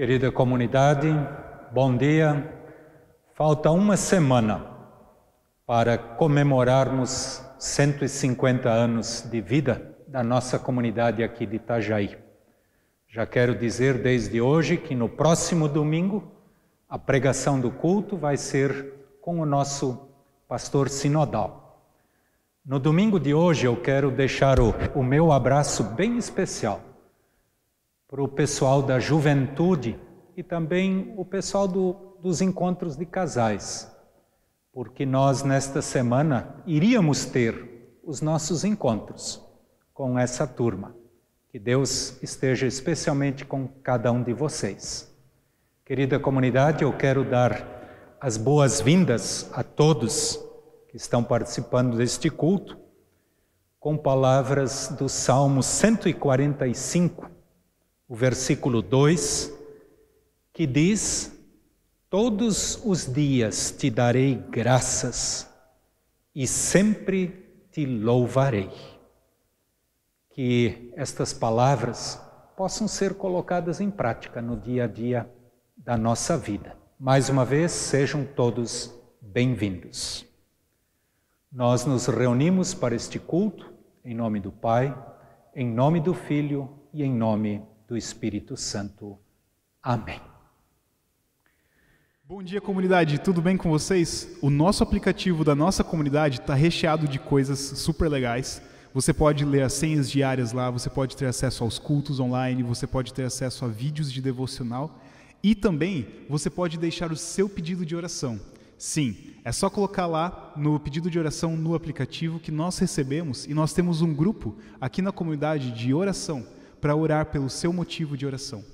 Querida comunidade, bom dia. Falta uma semana para comemorarmos 150 anos de vida da nossa comunidade aqui de Itajaí. Já quero dizer desde hoje que no próximo domingo a pregação do culto vai ser com o nosso pastor sinodal. No domingo de hoje eu quero deixar o, o meu abraço bem especial para o pessoal da juventude e também o pessoal do, dos encontros de casais, porque nós nesta semana iríamos ter os nossos encontros com essa turma. Que Deus esteja especialmente com cada um de vocês. Querida comunidade, eu quero dar as boas-vindas a todos que estão participando deste culto com palavras do Salmo 145 o versículo 2, que diz: Todos os dias te darei graças e sempre te louvarei. Que estas palavras possam ser colocadas em prática no dia a dia da nossa vida. Mais uma vez, sejam todos bem-vindos. Nós nos reunimos para este culto em nome do Pai, em nome do Filho e em nome do Espírito Santo. Amém. Bom dia, comunidade. Tudo bem com vocês? O nosso aplicativo da nossa comunidade está recheado de coisas super legais. Você pode ler as senhas diárias lá, você pode ter acesso aos cultos online, você pode ter acesso a vídeos de devocional e também você pode deixar o seu pedido de oração. Sim, é só colocar lá no pedido de oração no aplicativo que nós recebemos e nós temos um grupo aqui na comunidade de oração para orar pelo seu motivo de oração.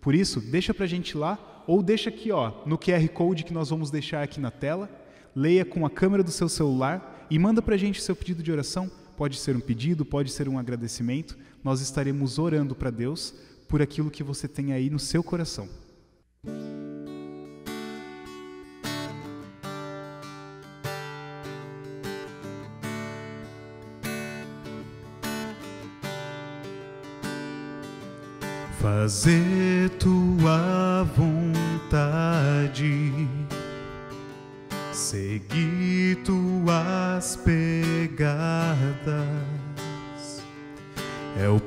Por isso, deixa para a gente lá ou deixa aqui ó, no QR Code que nós vamos deixar aqui na tela, leia com a câmera do seu celular e manda para a gente seu pedido de oração. Pode ser um pedido, pode ser um agradecimento. Nós estaremos orando para Deus por aquilo que você tem aí no seu coração. Fazer tua vontade, seguir tuas pegadas, é o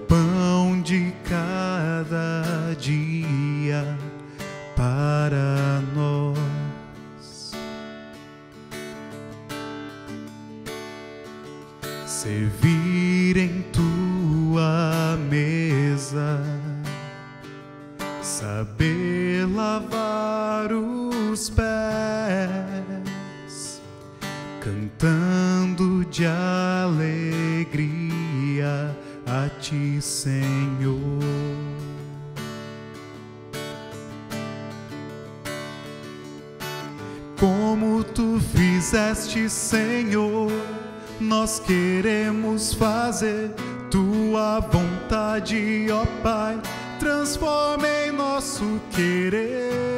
ti, Senhor. Como tu fizeste, Senhor, nós queremos fazer tua vontade, ó Pai transforma em nosso querer.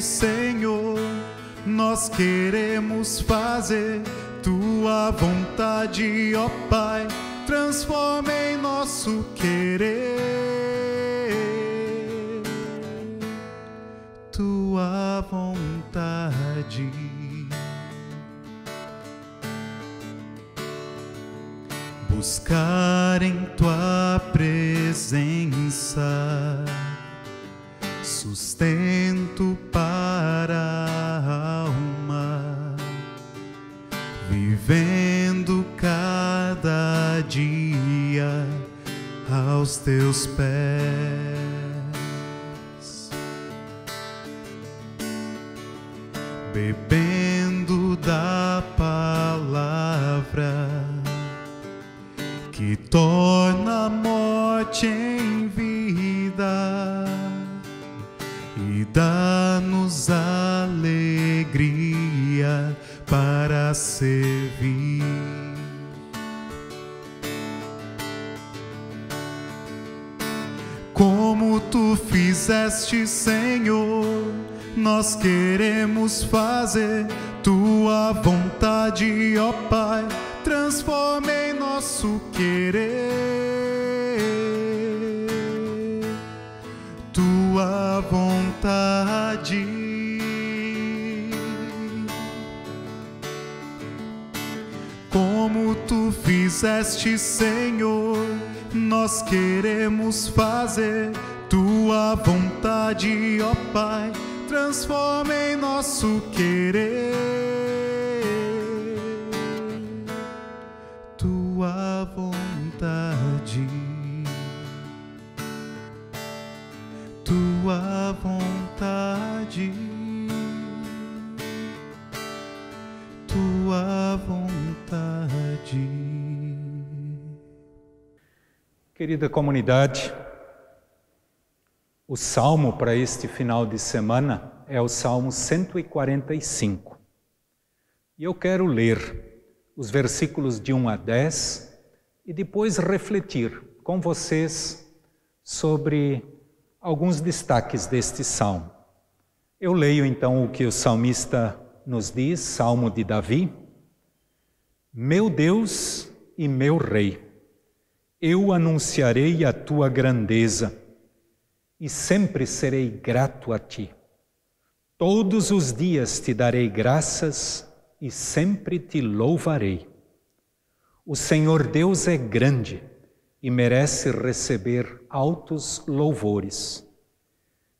Senhor, nós queremos fazer tua vontade, ó Pai, transforma em nosso querer. tua vontade. Buscar em tua presença sustento bebendo da palavra que torna a morte em vida e dá-nos alegria para servir. Como tu fizeste, Senhor, nós queremos fazer tua vontade, ó Pai, transforme em nosso querer. Tua vontade. Como tu fizeste, Senhor, nós queremos fazer tua vontade, ó Pai, transforma em nosso querer. Tua vontade, tua vontade, tua vontade. Querida comunidade, o salmo para este final de semana é o Salmo 145. E eu quero ler os versículos de 1 a 10 e depois refletir com vocês sobre alguns destaques deste salmo. Eu leio então o que o salmista nos diz, Salmo de Davi: Meu Deus e meu Rei, eu anunciarei a tua grandeza e sempre serei grato a ti. Todos os dias te darei graças e sempre te louvarei. O Senhor Deus é grande e merece receber altos louvores.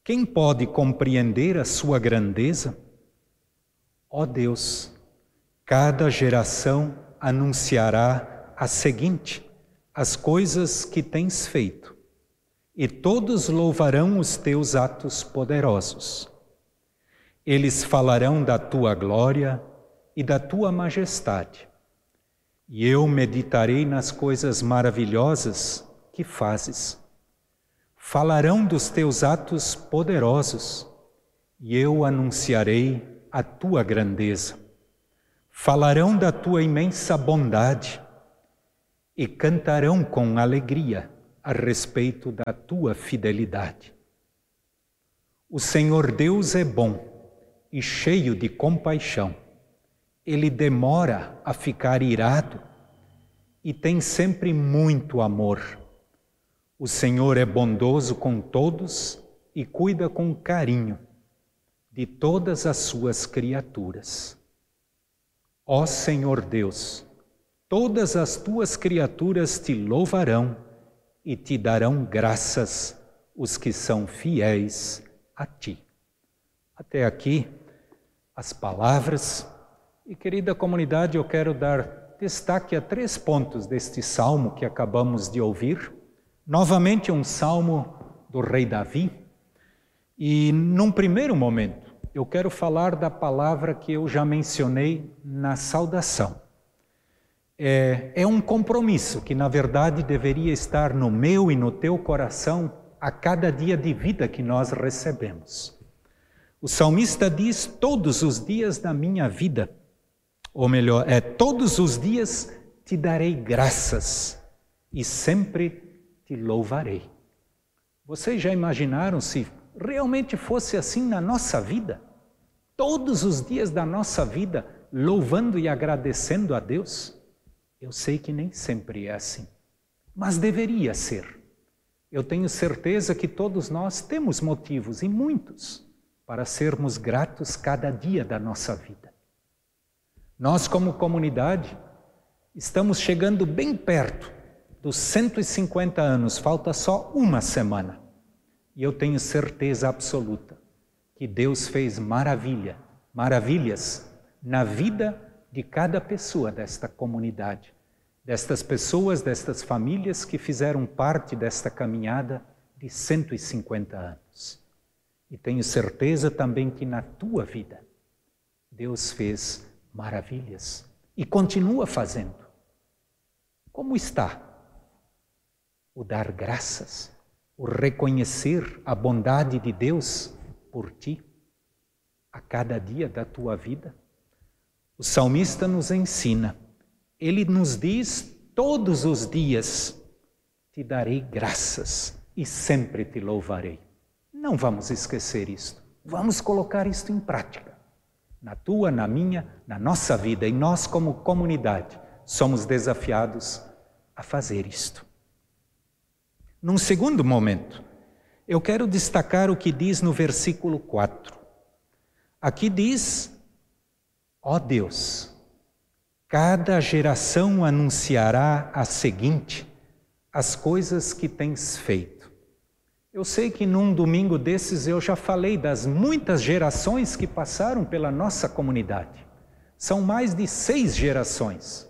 Quem pode compreender a sua grandeza? Ó Deus, cada geração anunciará a seguinte: as coisas que tens feito e todos louvarão os teus atos poderosos. Eles falarão da tua glória e da tua majestade, e eu meditarei nas coisas maravilhosas que fazes. Falarão dos teus atos poderosos, e eu anunciarei a tua grandeza. Falarão da tua imensa bondade e cantarão com alegria a respeito da tua fidelidade. O Senhor Deus é bom e cheio de compaixão. Ele demora a ficar irado e tem sempre muito amor. O Senhor é bondoso com todos e cuida com carinho de todas as suas criaturas. Ó Senhor Deus, todas as tuas criaturas te louvarão e te darão graças os que são fiéis a ti. Até aqui as palavras. E querida comunidade, eu quero dar destaque a três pontos deste salmo que acabamos de ouvir. Novamente, um salmo do rei Davi. E num primeiro momento, eu quero falar da palavra que eu já mencionei na saudação é, é um compromisso que, na verdade, deveria estar no meu e no teu coração a cada dia de vida que nós recebemos. O salmista diz: Todos os dias da minha vida, ou melhor, é todos os dias te darei graças e sempre te louvarei. Vocês já imaginaram se realmente fosse assim na nossa vida? Todos os dias da nossa vida, louvando e agradecendo a Deus? Eu sei que nem sempre é assim, mas deveria ser. Eu tenho certeza que todos nós temos motivos, e muitos, para sermos gratos cada dia da nossa vida. Nós, como comunidade, estamos chegando bem perto dos 150 anos, falta só uma semana. E eu tenho certeza absoluta que Deus fez maravilha, maravilhas na vida de cada pessoa desta comunidade destas pessoas, destas famílias que fizeram parte desta caminhada de 150 anos. E tenho certeza também que na tua vida Deus fez maravilhas e continua fazendo. Como está o dar graças, o reconhecer a bondade de Deus por ti a cada dia da tua vida? O salmista nos ensina, ele nos diz todos os dias: Te darei graças e sempre te louvarei. Não vamos esquecer isto. Vamos colocar isto em prática. Na tua, na minha, na nossa vida. E nós, como comunidade, somos desafiados a fazer isto. Num segundo momento, eu quero destacar o que diz no versículo 4. Aqui diz: Ó oh Deus, cada geração anunciará a seguinte as coisas que tens feito. Eu sei que num domingo desses eu já falei das muitas gerações que passaram pela nossa comunidade. São mais de seis gerações.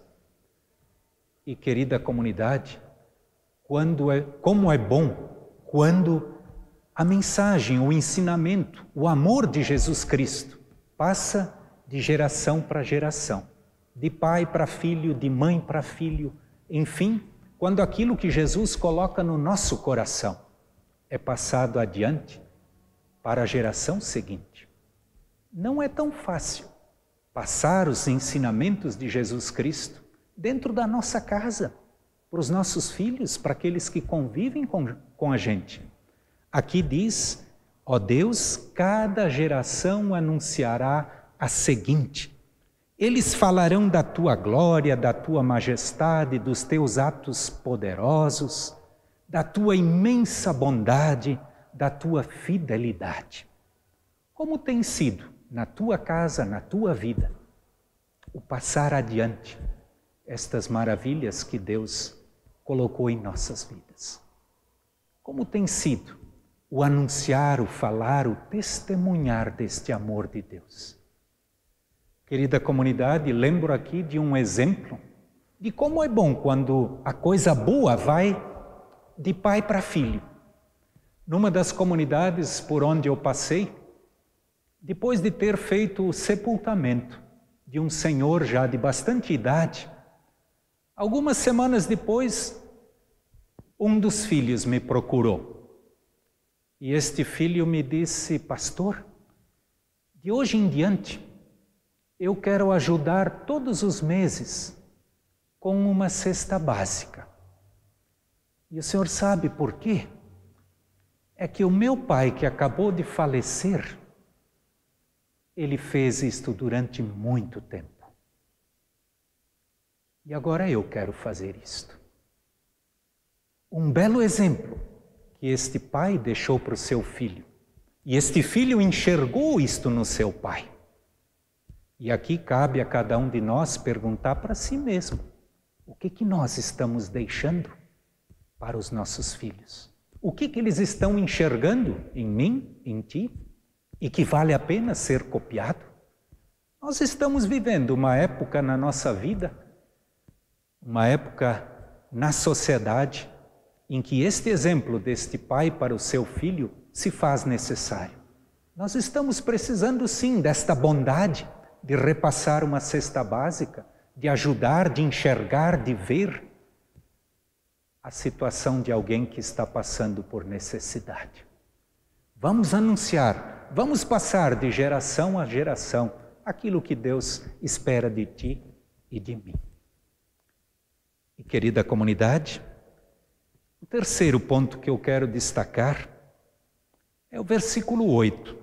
E querida comunidade, quando é, como é bom quando a mensagem, o ensinamento, o amor de Jesus Cristo passa de geração para geração, de pai para filho, de mãe para filho, enfim, quando aquilo que Jesus coloca no nosso coração é passado adiante para a geração seguinte. Não é tão fácil passar os ensinamentos de Jesus Cristo dentro da nossa casa, para os nossos filhos, para aqueles que convivem com, com a gente. Aqui diz: ó Deus, cada geração anunciará a seguinte. Eles falarão da tua glória, da tua majestade, dos teus atos poderosos da tua imensa bondade, da tua fidelidade. Como tem sido na tua casa, na tua vida, o passar adiante estas maravilhas que Deus colocou em nossas vidas? Como tem sido o anunciar, o falar, o testemunhar deste amor de Deus? Querida comunidade, lembro aqui de um exemplo de como é bom quando a coisa boa vai de pai para filho. Numa das comunidades por onde eu passei, depois de ter feito o sepultamento de um senhor já de bastante idade, algumas semanas depois, um dos filhos me procurou. E este filho me disse: Pastor, de hoje em diante, eu quero ajudar todos os meses com uma cesta básica. E o senhor sabe por quê? É que o meu pai, que acabou de falecer, ele fez isto durante muito tempo. E agora eu quero fazer isto. Um belo exemplo que este pai deixou para o seu filho. E este filho enxergou isto no seu pai. E aqui cabe a cada um de nós perguntar para si mesmo: o que, que nós estamos deixando? para os nossos filhos. O que, que eles estão enxergando em mim, em ti, e que vale a pena ser copiado? Nós estamos vivendo uma época na nossa vida, uma época na sociedade, em que este exemplo deste pai para o seu filho se faz necessário. Nós estamos precisando sim desta bondade de repassar uma cesta básica, de ajudar, de enxergar, de ver a situação de alguém que está passando por necessidade. Vamos anunciar, vamos passar de geração a geração aquilo que Deus espera de ti e de mim. E querida comunidade, o terceiro ponto que eu quero destacar é o versículo 8,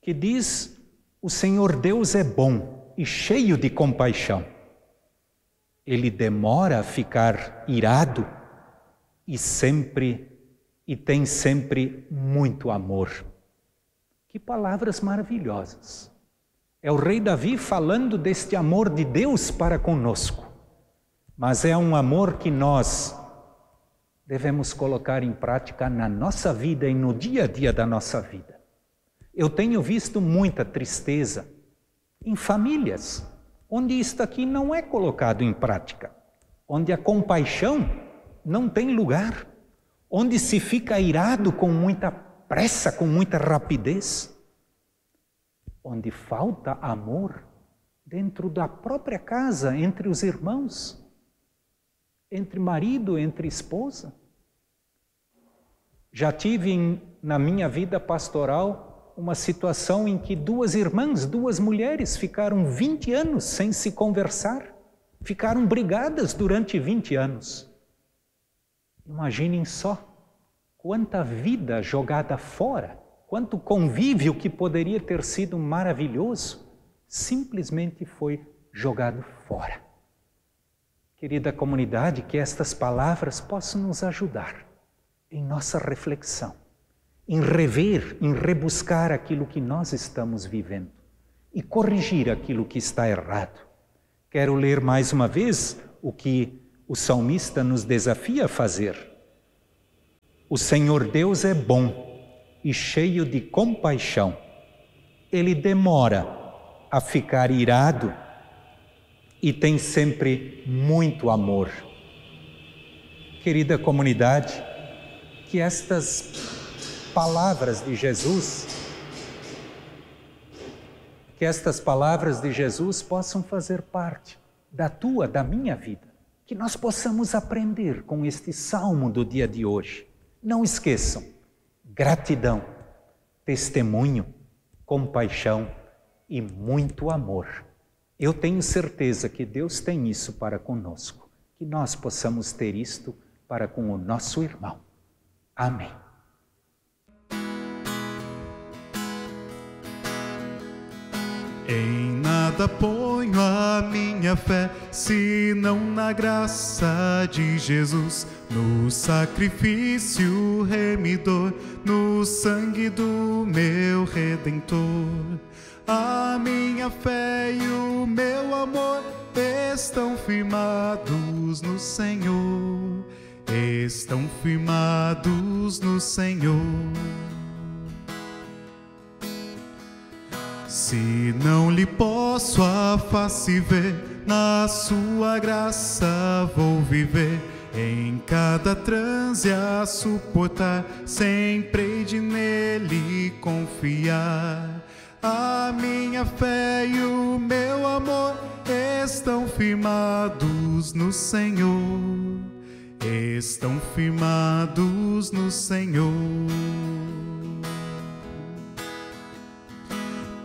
que diz: O Senhor Deus é bom e cheio de compaixão. Ele demora a ficar irado e sempre e tem sempre muito amor. Que palavras maravilhosas. É o rei Davi falando deste amor de Deus para conosco. Mas é um amor que nós devemos colocar em prática na nossa vida e no dia a dia da nossa vida. Eu tenho visto muita tristeza em famílias onde isto aqui não é colocado em prática, onde a compaixão não tem lugar, onde se fica irado com muita pressa, com muita rapidez, onde falta amor dentro da própria casa, entre os irmãos, entre marido, entre esposa. Já tive na minha vida pastoral uma situação em que duas irmãs, duas mulheres, ficaram 20 anos sem se conversar, ficaram brigadas durante 20 anos. Imaginem só quanta vida jogada fora, quanto convívio que poderia ter sido maravilhoso simplesmente foi jogado fora. Querida comunidade, que estas palavras possam nos ajudar em nossa reflexão, em rever, em rebuscar aquilo que nós estamos vivendo e corrigir aquilo que está errado. Quero ler mais uma vez o que o salmista nos desafia a fazer. O Senhor Deus é bom e cheio de compaixão. Ele demora a ficar irado e tem sempre muito amor. Querida comunidade, que estas palavras de Jesus, que estas palavras de Jesus possam fazer parte da tua, da minha vida, que nós possamos aprender com este salmo do dia de hoje. Não esqueçam, gratidão, testemunho, compaixão e muito amor. Eu tenho certeza que Deus tem isso para conosco, que nós possamos ter isto para com o nosso irmão. Amém. Em nada ponho a minha fé, senão na graça de Jesus, no sacrifício remidor, no sangue do meu redentor. A minha fé e o meu amor estão firmados no Senhor, estão firmados no Senhor. Se não lhe posso a face ver, na sua graça vou viver. Em cada transe a suportar, sempre de nele confiar. A minha fé e o meu amor estão firmados no Senhor, estão firmados no Senhor.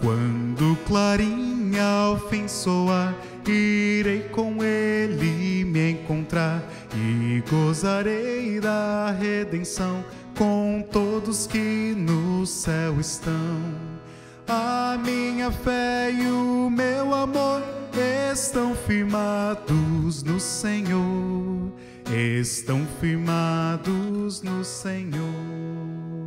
Quando clarim ao fim soar, irei com ele me encontrar e gozarei da redenção com todos que no céu estão. A minha fé e o meu amor estão firmados no Senhor, estão firmados no Senhor.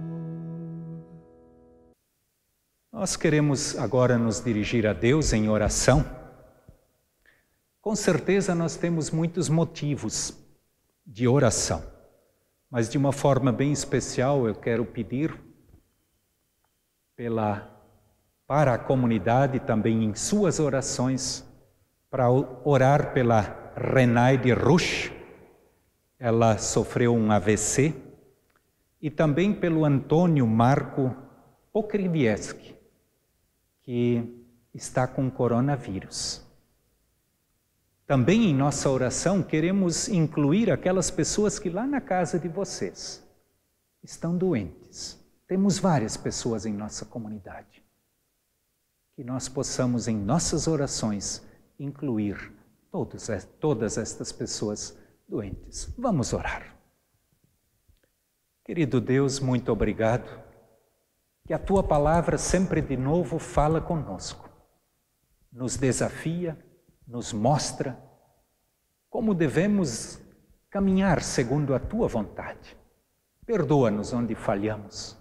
Nós queremos agora nos dirigir a Deus em oração. Com certeza nós temos muitos motivos de oração, mas de uma forma bem especial eu quero pedir pela para a comunidade também em suas orações, para orar pela Renaide Rush, ela sofreu um AVC, e também pelo Antônio Marco Pokrivieski, que está com coronavírus. Também em nossa oração queremos incluir aquelas pessoas que lá na casa de vocês estão doentes. Temos várias pessoas em nossa comunidade que nós possamos em nossas orações incluir todos, todas estas pessoas doentes. Vamos orar. Querido Deus, muito obrigado, que a tua palavra sempre de novo fala conosco, nos desafia, nos mostra como devemos caminhar segundo a tua vontade. Perdoa-nos onde falhamos.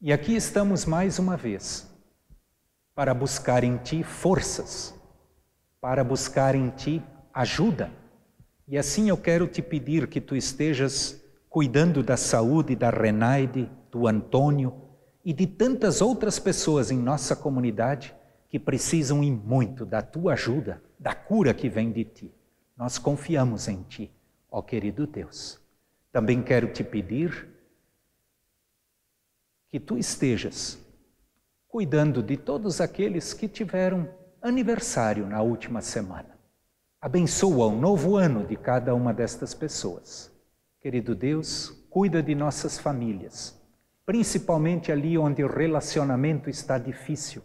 E aqui estamos mais uma vez para buscar em Ti forças, para buscar em Ti ajuda. E assim eu quero te pedir que Tu estejas cuidando da saúde da Renaide, do Antônio e de tantas outras pessoas em nossa comunidade que precisam e muito da Tua ajuda, da cura que vem de Ti. Nós confiamos em Ti, ó querido Deus. Também quero te pedir que Tu estejas cuidando de todos aqueles que tiveram aniversário na última semana. Abençoa o novo ano de cada uma destas pessoas. Querido Deus, cuida de nossas famílias, principalmente ali onde o relacionamento está difícil,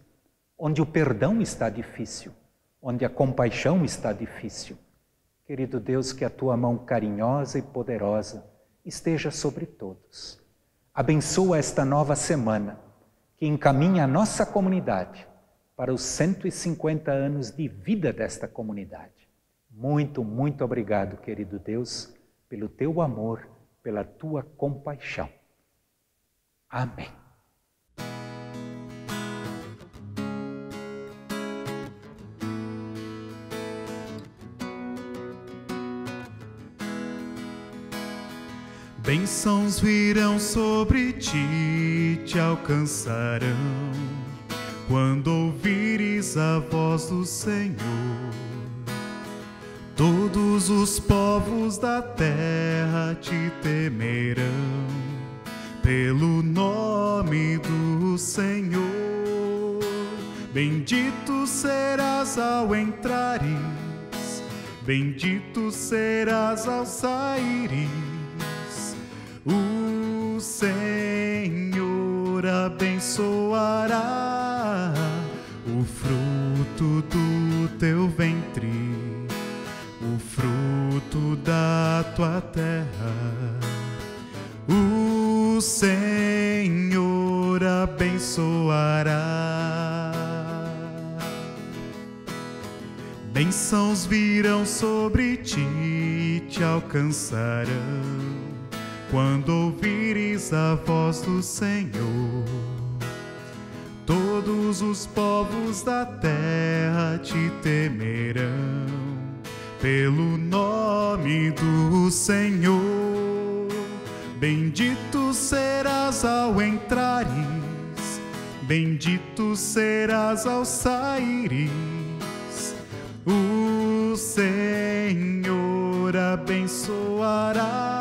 onde o perdão está difícil, onde a compaixão está difícil. Querido Deus, que a tua mão carinhosa e poderosa esteja sobre todos. Abençoa esta nova semana que encaminha a nossa comunidade para os 150 anos de vida desta comunidade. Muito, muito obrigado, querido Deus, pelo teu amor, pela tua compaixão. Amém. Bênçãos virão sobre ti, te alcançarão, quando ouvires a voz do Senhor Todos os povos da terra te temerão pelo nome do Senhor. Bendito serás ao entrares, bendito serás ao saíres. O Senhor abençoará o fruto do teu ventre o fruto da tua terra. O Senhor abençoará. Bênçãos virão sobre ti, te alcançarão quando ouvires a voz do Senhor. Todos os povos da terra te temerão pelo nome do Senhor. Bendito serás ao entrares, bendito serás ao saíres. O Senhor abençoará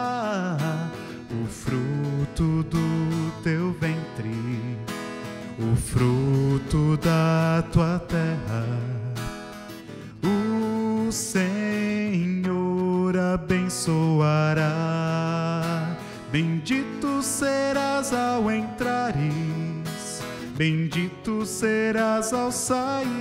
ao saíres.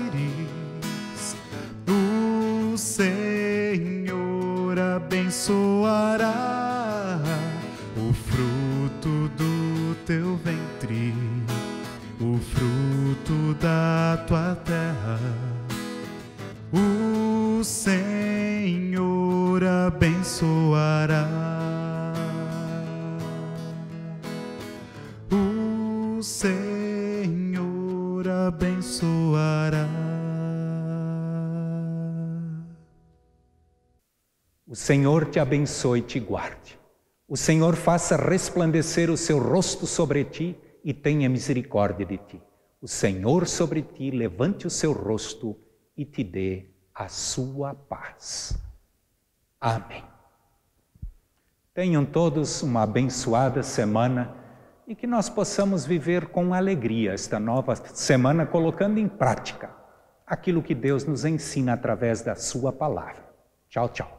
Senhor te abençoe e te guarde. O Senhor faça resplandecer o seu rosto sobre ti e tenha misericórdia de ti. O Senhor sobre ti levante o seu rosto e te dê a sua paz. Amém. Tenham todos uma abençoada semana e que nós possamos viver com alegria esta nova semana, colocando em prática aquilo que Deus nos ensina através da Sua palavra. Tchau, tchau.